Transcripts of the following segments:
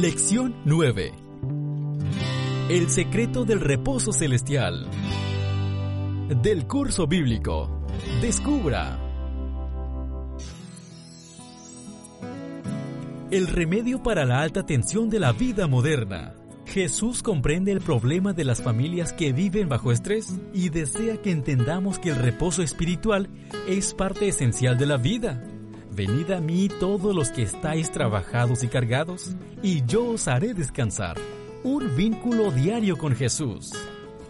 Lección 9. El secreto del reposo celestial. Del curso bíblico. Descubra. El remedio para la alta tensión de la vida moderna. Jesús comprende el problema de las familias que viven bajo estrés y desea que entendamos que el reposo espiritual es parte esencial de la vida. Venid a mí todos los que estáis trabajados y cargados, y yo os haré descansar. Un vínculo diario con Jesús.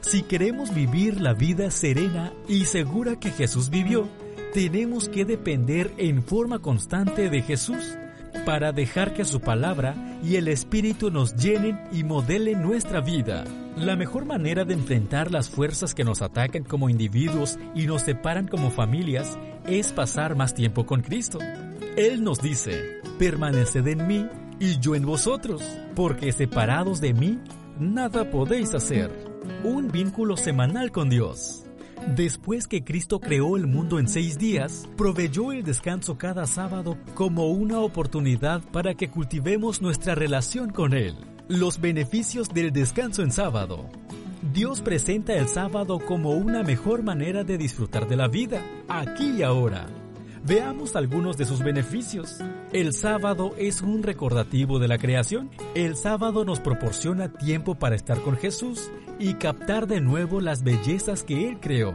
Si queremos vivir la vida serena y segura que Jesús vivió, tenemos que depender en forma constante de Jesús para dejar que su palabra y el Espíritu nos llenen y modelen nuestra vida. La mejor manera de enfrentar las fuerzas que nos atacan como individuos y nos separan como familias es pasar más tiempo con Cristo. Él nos dice, permaneced en mí y yo en vosotros, porque separados de mí, nada podéis hacer. Un vínculo semanal con Dios. Después que Cristo creó el mundo en seis días, proveyó el descanso cada sábado como una oportunidad para que cultivemos nuestra relación con Él. Los beneficios del descanso en sábado. Dios presenta el sábado como una mejor manera de disfrutar de la vida, aquí y ahora. Veamos algunos de sus beneficios. El sábado es un recordativo de la creación. El sábado nos proporciona tiempo para estar con Jesús y captar de nuevo las bellezas que Él creó.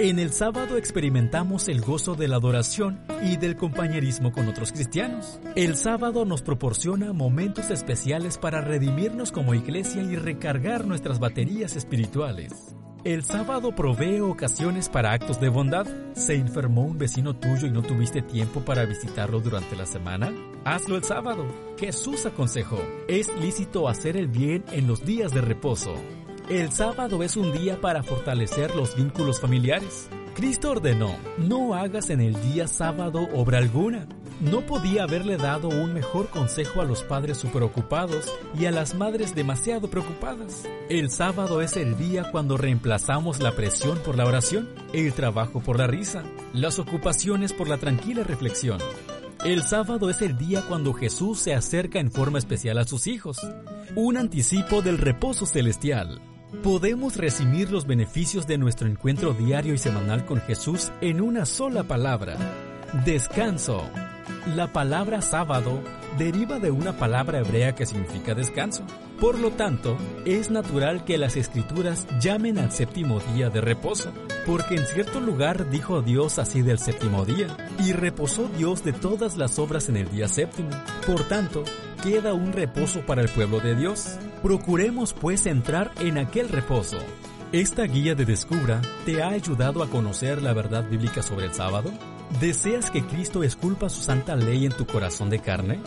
En el sábado experimentamos el gozo de la adoración y del compañerismo con otros cristianos. El sábado nos proporciona momentos especiales para redimirnos como iglesia y recargar nuestras baterías espirituales. El sábado provee ocasiones para actos de bondad. ¿Se enfermó un vecino tuyo y no tuviste tiempo para visitarlo durante la semana? Hazlo el sábado. Jesús aconsejó. Es lícito hacer el bien en los días de reposo. El sábado es un día para fortalecer los vínculos familiares. Cristo ordenó, no hagas en el día sábado obra alguna. No podía haberle dado un mejor consejo a los padres superocupados y a las madres demasiado preocupadas. El sábado es el día cuando reemplazamos la presión por la oración, el trabajo por la risa, las ocupaciones por la tranquila reflexión. El sábado es el día cuando Jesús se acerca en forma especial a sus hijos, un anticipo del reposo celestial. Podemos resumir los beneficios de nuestro encuentro diario y semanal con Jesús en una sola palabra. Descanso. La palabra sábado deriva de una palabra hebrea que significa descanso. Por lo tanto, es natural que las escrituras llamen al séptimo día de reposo, porque en cierto lugar dijo Dios así del séptimo día, y reposó Dios de todas las obras en el día séptimo. Por tanto, queda un reposo para el pueblo de Dios. Procuremos pues entrar en aquel reposo. ¿Esta guía de Descubra te ha ayudado a conocer la verdad bíblica sobre el sábado? ¿Deseas que Cristo esculpa su santa ley en tu corazón de carne?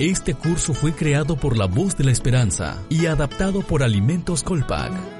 Este curso fue creado por La Voz de la Esperanza y adaptado por Alimentos Colpac.